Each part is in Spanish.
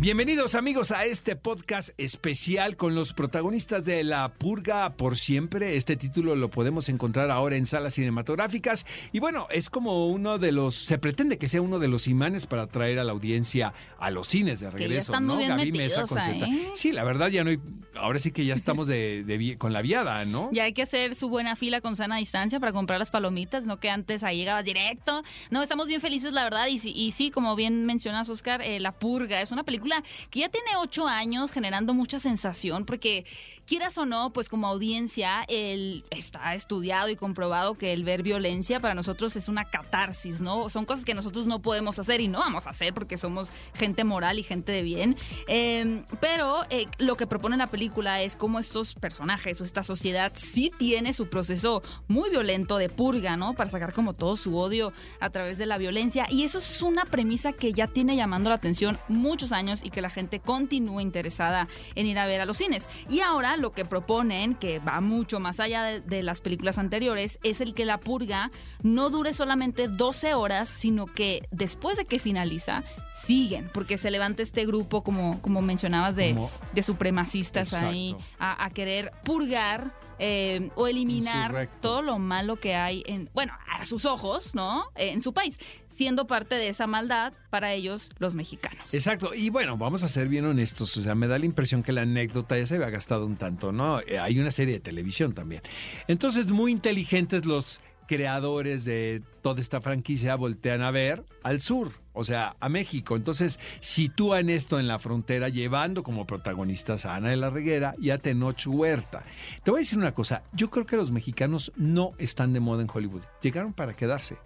Bienvenidos amigos a este podcast especial con los protagonistas de La Purga por siempre. Este título lo podemos encontrar ahora en salas cinematográficas y bueno, es como uno de los, se pretende que sea uno de los imanes para atraer a la audiencia a los cines de regreso, ¿no? Gaby Mesa con ¿eh? Sí, la verdad ya no hay, ahora sí que ya estamos de, con la viada, ¿no? Ya hay que hacer su buena fila con sana distancia para comprar las palomitas, no que antes ahí llegabas directo. No, estamos bien felices, la verdad, y, y sí, como bien mencionas, Oscar, eh, La Purga es una película que ya tiene ocho años generando mucha sensación, porque quieras o no, pues como audiencia, el, está estudiado y comprobado que el ver violencia para nosotros es una catarsis, ¿no? Son cosas que nosotros no podemos hacer y no vamos a hacer porque somos gente moral y gente de bien. Em, pero eh, lo que propone la película es cómo estos personajes o esta sociedad sí tiene su proceso muy violento de purga, ¿no? Para sacar como todo su odio a través de la violencia. Y eso es una premisa que ya tiene llamando la atención muchos años y que la gente continúe interesada en ir a ver a los cines. Y ahora lo que proponen, que va mucho más allá de, las películas anteriores, es el que la purga no dure solamente 12 horas, sino que después de que finaliza, siguen, porque se levanta este grupo, como, como mencionabas, de, de supremacistas ahí, a, querer purgar eh, o eliminar todo lo malo que hay en, bueno, a sus ojos, ¿no? en su país siendo parte de esa maldad para ellos los mexicanos. Exacto, y bueno, vamos a ser bien honestos, o sea, me da la impresión que la anécdota ya se había gastado un tanto, ¿no? Eh, hay una serie de televisión también. Entonces, muy inteligentes los creadores de toda esta franquicia voltean a ver al sur, o sea, a México. Entonces, sitúan esto en la frontera, llevando como protagonistas a Ana de la Reguera y a Tenoch Huerta. Te voy a decir una cosa, yo creo que los mexicanos no están de moda en Hollywood, llegaron para quedarse.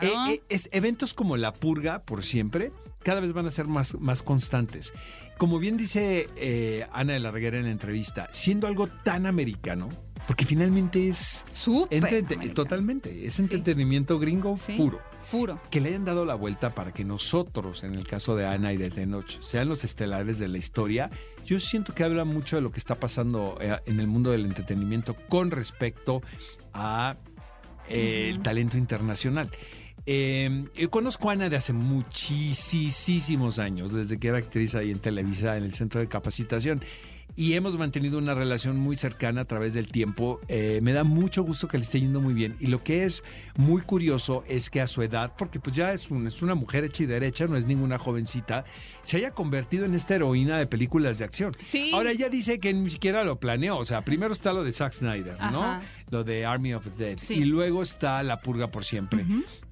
Eh, eh, eventos como La Purga, por siempre, cada vez van a ser más, más constantes. Como bien dice eh, Ana de la Reguera en la entrevista, siendo algo tan americano, porque finalmente es... Súper. Totalmente, es entretenimiento gringo puro. Puro. Que le hayan dado la vuelta para que nosotros, en el caso de Ana y de Tenoch, sean los estelares de la historia, yo siento que habla mucho de lo que está pasando en el mundo del entretenimiento con respecto a el talento internacional. Em, yo conozco a Ana de hace muchísimos años, desde que era actriz ahí en Televisa, en el centro de capacitación y hemos mantenido una relación muy cercana a través del tiempo. Eh, me da mucho gusto que le esté yendo muy bien. Y lo que es muy curioso es que a su edad, porque pues ya es, es una mujer hecha y derecha, no es ninguna jovencita, se haya convertido en esta heroína de películas de acción. Ahora ella dice que ni siquiera lo planeó. O sea, primero está lo de Zack Snyder, ¿no? Lo de Army of the Dead. Y luego está La Purga por siempre.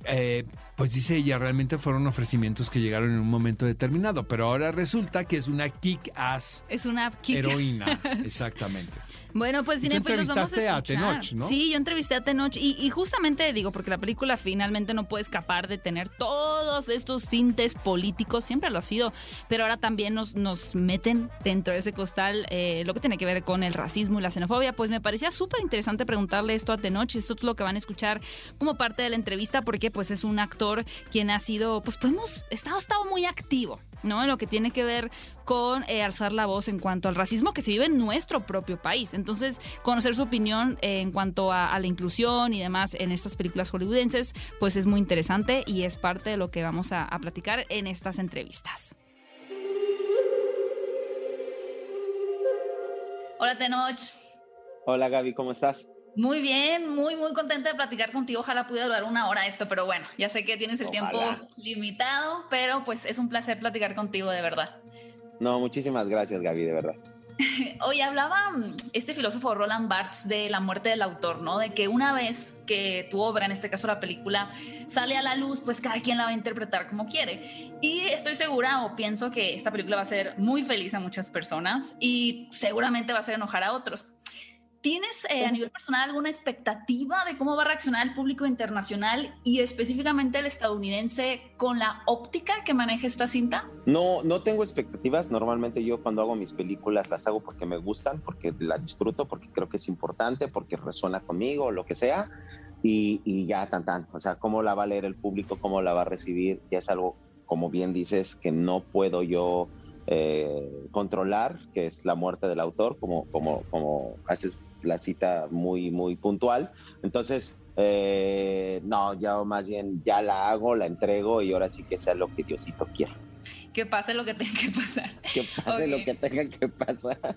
Eh, pues dice ella, realmente fueron ofrecimientos que llegaron en un momento determinado, pero ahora resulta que es una kick-ass. Es una kick heroína, exactamente. Bueno, pues cinefilos vamos a escuchar. a Tenoch, ¿no? Sí, yo entrevisté a Tenoch y, y, justamente digo, porque la película finalmente no puede escapar de tener todos estos tintes políticos, siempre lo ha sido, pero ahora también nos, nos meten dentro de ese costal eh, lo que tiene que ver con el racismo y la xenofobia. Pues me parecía súper interesante preguntarle esto a Tenoch, esto es lo que van a escuchar como parte de la entrevista, porque pues es un actor quien ha sido, pues podemos, estado, estado muy activo ¿no? En lo que tiene que ver con eh, alzar la voz en cuanto al racismo que se vive en nuestro propio país. Entonces, conocer su opinión eh, en cuanto a, la inclusión y demás en estas películas hollywoodenses, pues es muy interesante y es parte de lo que vamos a, a platicar en estas entrevistas. Hola, Tenoch. Hola, Gaby, ¿cómo estás? Muy bien, muy, muy contenta de platicar contigo. Ojalá pudiera durar una hora esto, pero bueno, ya sé que tienes el tiempo limitado, pero pues es un placer platicar contigo de verdad. No, muchísimas gracias, Gaby, de verdad. Hoy hablaba mm, este filósofo Roland Barthes de la muerte del autor, ¿no? De que una vez que tu obra, en este caso la película, sale a la luz, pues cada quien la va a interpretar como quiere. Y estoy segura o pienso que esta película va a ser muy feliz a muchas personas y seguramente va a hacer enojar a otros. ¿Tienes eh, a nivel personal alguna expectativa de cómo va a reaccionar el público internacional y específicamente el estadounidense con la óptica que maneja esta cinta? No, no tengo expectativas. Normalmente yo cuando hago mis películas las hago porque me gustan, porque las disfruto, porque creo que es importante, porque resuena conmigo, lo que sea. Y, ya, tan, tan. O sea, cómo la va a leer el público, cómo la va a recibir, ya es algo, como bien dices, que no puedo yo eh, controlar, que es la muerte del autor, como, como, como haces la cita muy, muy puntual. Entonces, Eh, no, ya más bien ya la hago, la entrego y ahora sí que sea lo que Diosito quiera. Que pase lo que tenga que pasar. Que pase lo que tenga que pasar.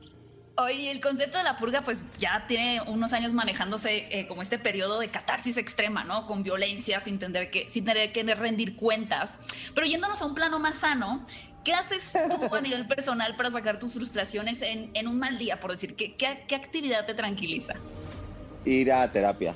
Oye, el concepto de la purga, pues ya tiene unos años manejándose eh, como este periodo de catarsis extrema, ¿no? Con violencia, sin tener, que, sin tener que rendir cuentas. Pero yéndonos a un plano más sano, ¿qué haces tú a nivel personal para sacar tus frustraciones en, en un mal día, por decir? ¿Qué, qué, qué actividad te tranquiliza? Ir a terapia.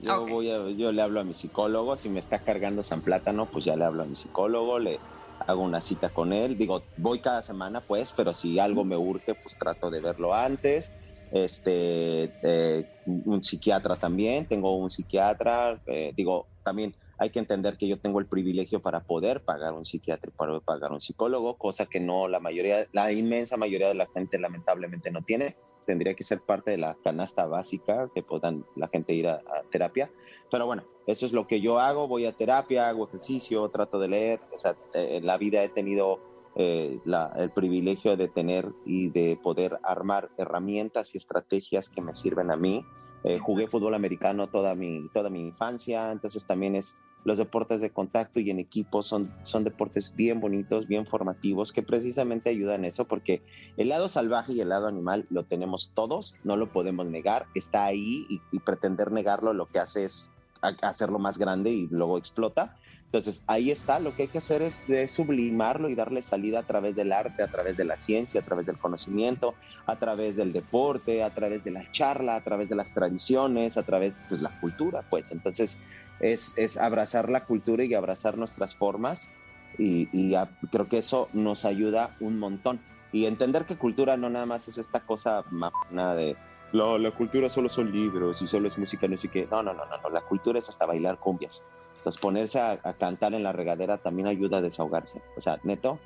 Yo, voy a, yo le hablo a mi psicólogo, si me está cargando San Plátano, pues ya le hablo a mi psicólogo, le hago una cita con él. Digo, voy cada semana, pues, pero si algo me urge, pues trato de verlo antes. Este, eh, un psiquiatra también, tengo un psiquiatra, eh, digo, también hay que entender que yo tengo el privilegio para poder pagar un psiquiatra para pagar un psicólogo, cosa que no la mayoría, la inmensa mayoría de la gente lamentablemente no tiene tendría que ser parte de la canasta básica que puedan la gente ir a, terapia. Pero bueno, eso es lo que yo hago, voy a terapia, hago ejercicio, trato de leer, o sea, en eh, la vida he tenido eh, el privilegio de tener y de poder armar herramientas y estrategias que me sirven a mí. Eh, jugué fútbol americano toda mi, toda mi infancia, entonces también es los deportes de contacto y en equipo son, son deportes bien bonitos, bien formativos, que precisamente ayudan eso, porque el lado salvaje y el lado animal lo tenemos todos, no lo podemos negar, está ahí y, pretender negarlo lo que hace es hacerlo más grande y luego explota. Entonces ahí está, lo que hay que hacer es de sublimarlo y darle salida a través del arte, a través de la ciencia, a través del conocimiento, a través del deporte, a través de la charla, a través de las tradiciones, a través de pues, la cultura, pues entonces es, abrazar la cultura y abrazar nuestras formas y, creo que eso nos ayuda un montón. Y entender que cultura no nada más es esta cosa nada de la, la, cultura solo son libros y solo es música, no sé qué. No, no, no, no, la cultura es hasta bailar cumbias. Entonces ponerse a, cantar en la regadera también ayuda a desahogarse. O sea, neto,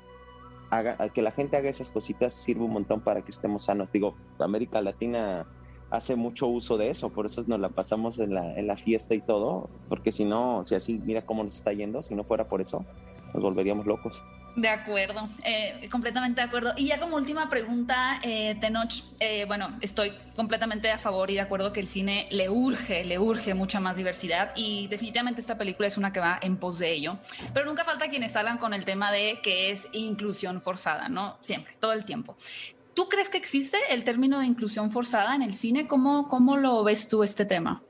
haga, que la gente haga esas cositas sirve un montón para que estemos sanos. Digo, América Latina hace mucho uso de eso, por eso nos la pasamos en la, en la fiesta y todo, porque si no, si así, mira cómo nos está yendo, si no fuera por eso, nos volveríamos locos. De acuerdo, eh, completamente de acuerdo. Y ya como última pregunta, eh, Tenoch, eh, bueno, estoy completamente a favor y de acuerdo que el cine le urge, le urge mucha más diversidad y definitivamente esta película es una que va en pos de ello. Pero nunca falta quienes hablan con el tema de que es inclusión forzada, ¿no? Siempre, todo el tiempo. ¿Tú crees que existe el término de inclusión forzada en el cine? ¿Cómo, cómo lo ves tú este tema?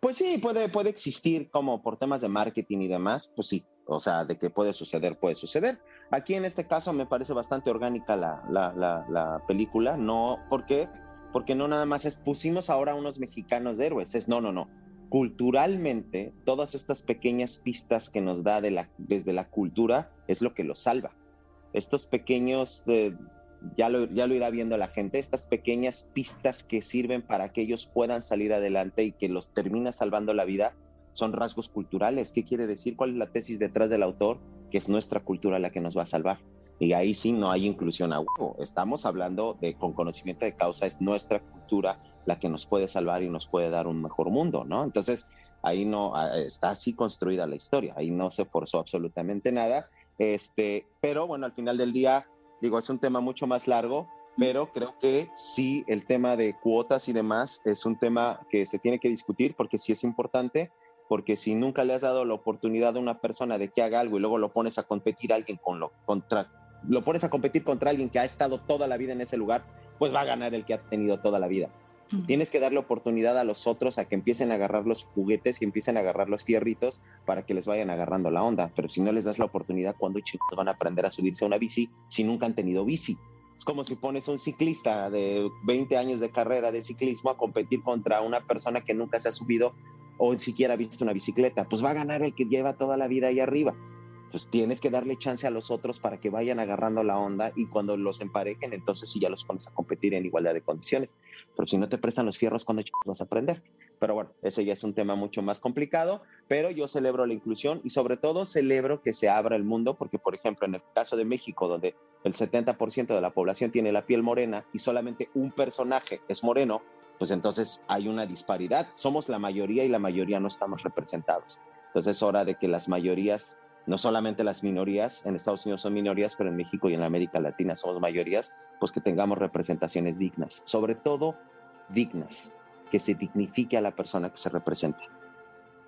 Pues sí, puede, puede existir como por temas de marketing y demás, pues sí, o sea, de que puede suceder, puede suceder. Aquí en este caso me parece bastante orgánica la, la, la, película, no, ¿por qué? Porque no nada más es, pusimos ahora unos mexicanos de héroes, es no, no, no. Culturalmente, todas estas pequeñas pistas que nos da desde la cultura es lo que los salva. Estos pequeños de, ya lo, ya lo irá viendo la gente, estas pequeñas pistas que sirven para que ellos puedan salir adelante y que los termina salvando la vida, son rasgos culturales. ¿Qué quiere decir? ¿Cuál es la tesis detrás del autor? Que es nuestra cultura la que nos va a salvar. Y ahí sí no hay inclusión a huevo. Estamos hablando de con conocimiento de causa, es nuestra cultura la que nos puede salvar y nos puede dar un mejor mundo, ¿no? Entonces, ahí no está así construida la historia, ahí no se forzó absolutamente nada. Este, pero bueno, al final del día Digo, es un tema mucho más largo, pero creo que sí, el tema de cuotas y demás es un tema que se tiene que discutir porque sí es importante, porque si nunca le has dado la oportunidad a una persona de que haga algo y luego lo pones a competir a alguien con lo contra lo pones a competir contra alguien que ha estado toda la vida en ese lugar, pues va a ganar el que ha tenido toda la vida. Tienes que darle oportunidad a los otros a que empiecen a agarrar los juguetes y empiecen a agarrar los fierritos para que les vayan agarrando la onda. Pero si no les das la oportunidad, ¿cuándo chicos van a aprender a subirse a una bici si nunca han tenido bici? Es como si pones a un ciclista de 20 años de carrera de ciclismo a competir contra una persona que nunca se ha subido o siquiera ha visto una bicicleta. Pues va a ganar el que lleva toda la vida ahí arriba pues tienes que darle chance a los otros para que vayan agarrando la onda y cuando los emparejen, entonces sí ya los pones a competir en igualdad de condiciones. Pero si no te prestan los fierros, ¿cuándo vas a aprender? Pero bueno, ese ya es un tema mucho más complicado, pero yo celebro la inclusión y sobre todo celebro que se abra el mundo, porque por ejemplo en el caso de México, donde el 70% de la población tiene la piel morena y solamente un personaje es moreno, pues entonces hay una disparidad. Somos la mayoría y la mayoría no estamos representados. Entonces es hora de que las mayorías no solamente las minorías, en Estados Unidos son minorías, pero en México y en América Latina somos mayorías, pues que tengamos representaciones dignas, sobre todo dignas, que se dignifique a la persona que se representa.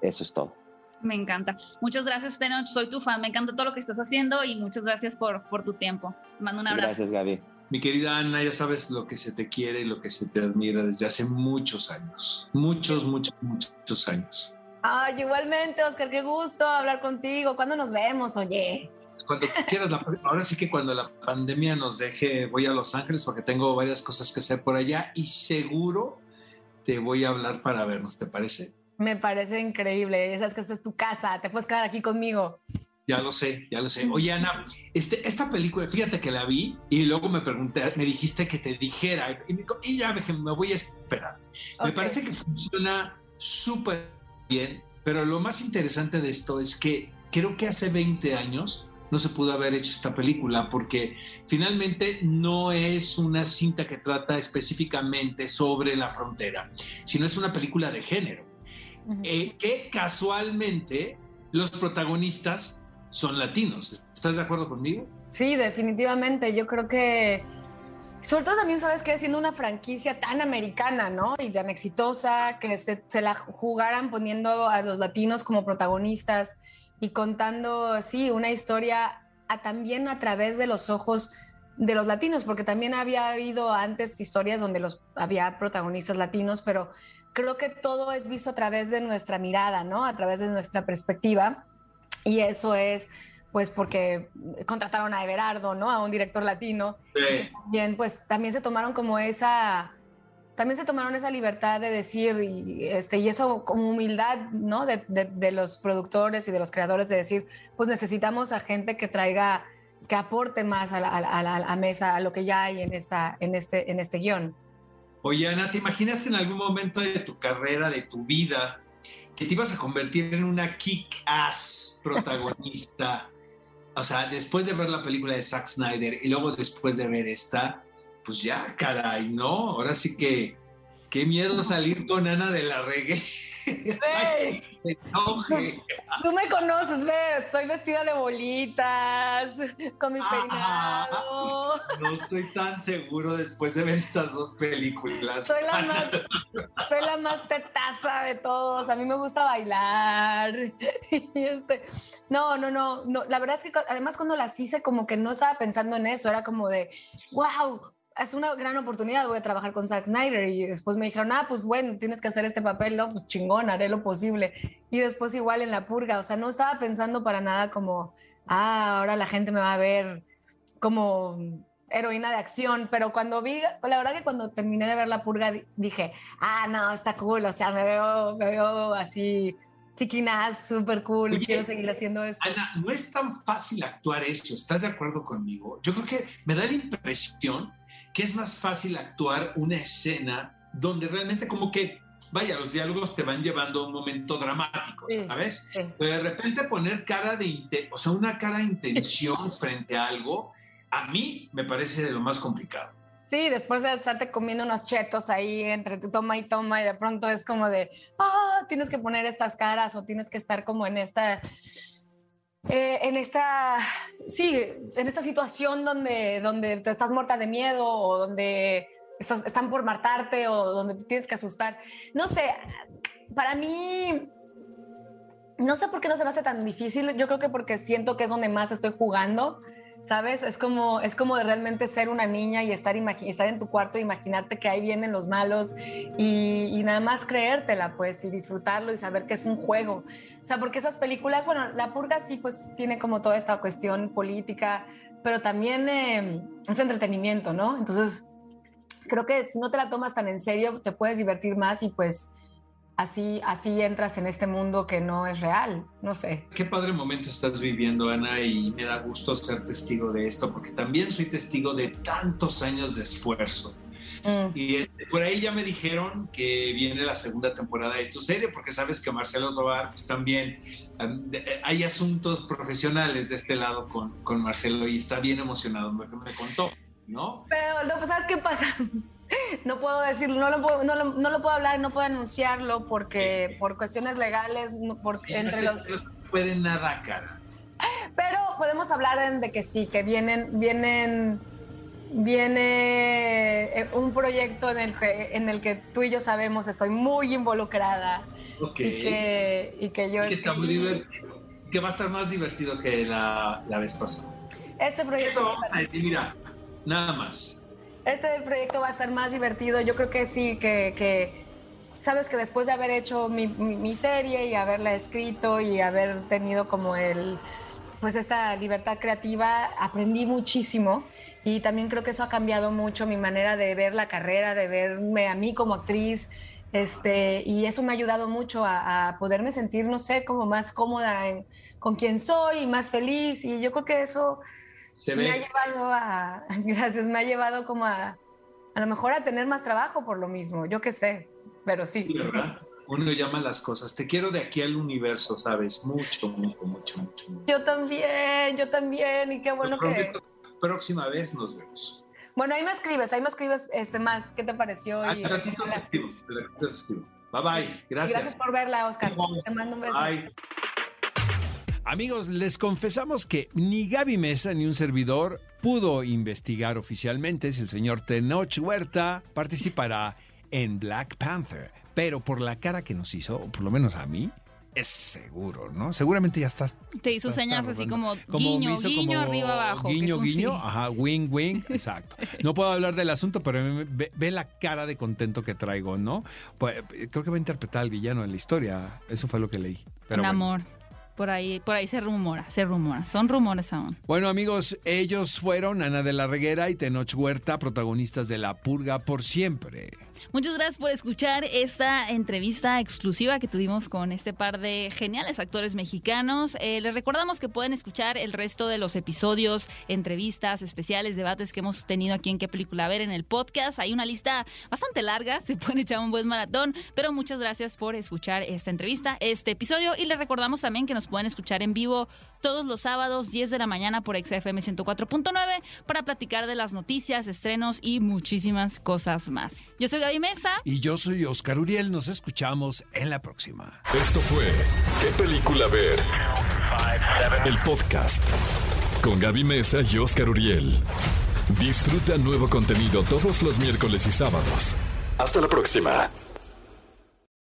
eso es todo. Me encanta. Muchas gracias, Tenoch. Soy tu fan. Me encanta todo lo que estás haciendo y muchas gracias por, por tu tiempo. Te mando un abrazo. Gracias, Gaby. Mi querida Ana, ya sabes lo que se te quiere y lo que se te admira desde hace muchos años. Muchos, muchos, muchos años. Ay, igualmente, Oscar, qué gusto hablar contigo. ¿Cuándo nos vemos, oye? Cuando quieras, la, ahora sí que cuando la pandemia nos deje, voy a Los Ángeles porque tengo varias cosas que hacer por allá y seguro te voy a hablar para vernos, ¿te parece? Me parece increíble. Ya sabes que esta es tu casa, te puedes quedar aquí conmigo. Ya lo sé, ya lo sé. Oye, Ana, este, esta película, fíjate que la vi y luego me pregunté, me dijiste que te dijera y, ya me, me, voy a esperar. Me parece que funciona súper bien, pero lo más interesante de esto es que creo que hace 20 años no se pudo haber hecho esta película porque finalmente no es una cinta que trata específicamente sobre la frontera, sino es una película de género, eh, que casualmente los protagonistas son latinos. ¿Estás de acuerdo conmigo? Sí, definitivamente. Yo creo que, sobre todo también sabes que siendo una franquicia tan americana, ¿no? Y tan exitosa, que se, se la jugaran poniendo a los latinos como protagonistas y contando, sí, una historia también a través de los ojos de los latinos, porque también había habido antes historias donde los, había protagonistas latinos, pero creo que todo es visto a través de nuestra mirada, ¿no? A través de nuestra perspectiva. Y eso es, pues, porque contrataron a Everardo, ¿no? A un director latino. Sí. También, pues, también se tomaron como esa también se tomaron esa libertad de decir, y, este, y eso como humildad, ¿no? De, de, de, los productores y de los creadores de decir, pues necesitamos a gente que traiga, que aporte más a la, a la, a la mesa, a lo que ya hay en, esta, en, este, en este guion. Oye, Ana, ¿te imaginas en algún momento de tu carrera, de tu vida, que te ibas a convertir en una kick-ass protagonista? o sea, después de ver la película de Zack Snyder y luego después de ver esta, pues ya, caray, ¿no? Ahora sí que, qué miedo salir con Ana de la Reggae. Ay, Tú me conoces, ve, estoy vestida de bolitas, con mi peinado. No estoy tan seguro después de ver estas dos películas. Soy la más, soy la más tetaza de todos. A mí me gusta bailar. Y este, no, no, no, no. La verdad es que además cuando las hice, como que no estaba pensando en eso. Era como de, wow, es una gran oportunidad, voy a trabajar con Zack Snyder y después me dijeron, ah, pues bueno, tienes que hacer este papel, no, pues chingón, haré lo posible. Y después igual en la purga, o sea, no estaba pensando para nada como, ah, ahora la gente me va a ver como heroína de acción, pero cuando vi, la verdad que cuando terminé de ver la purga dije, ah, no, está cool, o sea, me veo, me veo así chiquinas, súper cool, Oye, quiero seguir haciendo esto. Ana, no es tan fácil actuar eso, ¿estás de acuerdo conmigo? Yo creo que me da la impresión que es más fácil actuar una escena donde realmente como que, vaya, los diálogos te van llevando a un momento dramático, ¿sabes? Sí. Pero de repente poner cara de, o sea, una cara de intención frente a algo, a mí me parece de lo más complicado. Sí, después de estarte comiendo unos chetos ahí entre toma y toma y de pronto es como de, ah, tienes que poner estas caras o tienes que estar como en esta eh, en esta, sí, en esta situación donde, donde te estás muerta de miedo o donde estás, están por matarte o donde tienes que asustar. No sé, para mí, no sé por qué no se me hace tan difícil. Yo creo que porque siento que es donde más estoy jugando. ¿Sabes? Es como, es como de realmente ser una niña y estar, estar en tu cuarto e imaginarte que ahí vienen los malos y, nada más creértela, pues, y disfrutarlo y saber que es un juego. O sea, porque esas películas, bueno, La Purga sí, pues, tiene como toda esta cuestión política, pero también eh, es entretenimiento, ¿no? Entonces, creo que si no te la tomas tan en serio, te puedes divertir más y pues así, así entras en este mundo que no es real, no sé. Qué padre momento estás viviendo, Ana, y me da gusto ser testigo de esto, porque también soy testigo de tantos años de esfuerzo. Mm. Y este, por ahí ya me dijeron que viene la segunda temporada de tu serie, porque sabes que Marcelo Tobar pues, también hay asuntos profesionales de este lado con, con Marcelo y está bien emocionado, me, me contó, ¿no? Pero no, pues, ¿sabes qué pasa? No puedo decirlo, no lo puedo, no lo, no lo puedo hablar, no puedo anunciarlo porque sí. por cuestiones legales, porque sí, entre no los... No puede nada, cara. Pero podemos hablar de que sí, que vienen, vienen, viene eh, un proyecto en el, que, en el que tú y yo sabemos estoy muy involucrada. Ok. Y que, y que yo que, está muy divertido, que va a estar más divertido que la, la vez pasada. Este Eso proyecto, vamos a decir, mira, nada más. Este proyecto va a estar más divertido. Yo creo que sí, que, sabes que después de haber hecho mi, serie y haberla escrito y haber tenido como el, pues esta libertad creativa, aprendí muchísimo y también creo que eso ha cambiado mucho mi manera de ver la carrera, de verme a mí como actriz. Este, y eso me ha ayudado mucho a, poderme sentir, no sé, como más cómoda con quien soy y más feliz. Y yo creo que eso Se me ha ve. llevado a, gracias, me ha llevado como a, a lo mejor a tener más trabajo por lo mismo, yo qué sé, pero sí. Sí, ¿verdad? Uno llama las cosas. Te quiero de aquí al universo, ¿sabes? Mucho, mucho, mucho, mucho. Yo también, yo también, y qué bueno Te que... próxima vez nos vemos. Bueno, ahí me escribes, ahí me escribes este, más, ¿qué te pareció? Ah, Y, te escribo, te escribo. Bye bye. y Gracias. gracias por verla, Oscar. Te mando un beso. Bye. Amigos, les confesamos que ni Gaby Mesa ni un servidor pudo investigar oficialmente si el señor Tenoch Huerta participará en Black Panther. Pero por la cara que nos hizo, o por lo menos a mí, es seguro, ¿no? Seguramente ya estás. Te hizo señas así rodando. como guiño, guiño, arriba, abajo, que Guiño, es un guiño, sí. ajá, wing, wing, exacto. No puedo hablar del asunto, pero ve, ve- ve la cara de contento que traigo, ¿no? Pues, creo que va a interpretar al villano en la historia. Eso fue lo que leí. Pero Un bueno. amor. Por ahí, por ahí se rumora, se rumora. Son rumores aún. Bueno amigos, ellos fueron Ana de la Reguera y Tenoch Huerta, protagonistas de La Purga por siempre. Muchas gracias por escuchar esta entrevista exclusiva que tuvimos con este par de geniales actores mexicanos. Eh, les recordamos que pueden escuchar el resto de los episodios, entrevistas, especiales, debates que hemos tenido aquí en qué película ver en el podcast. Hay una lista bastante larga, se pueden echar un buen maratón, pero muchas gracias por escuchar esta entrevista, este episodio y les recordamos también que nos pueden escuchar en vivo todos los sábados 10 de la mañana por XFM 104.9 para platicar de las noticias, estrenos y muchísimas cosas más. Yo soy Gaby Mesa. Y yo soy Oscar Uriel, nos escuchamos en la próxima. Esto fue ¿Qué película ver? El podcast con Gaby Mesa y Oscar Uriel. Disfruta nuevo contenido todos los miércoles y sábados. Hasta la próxima.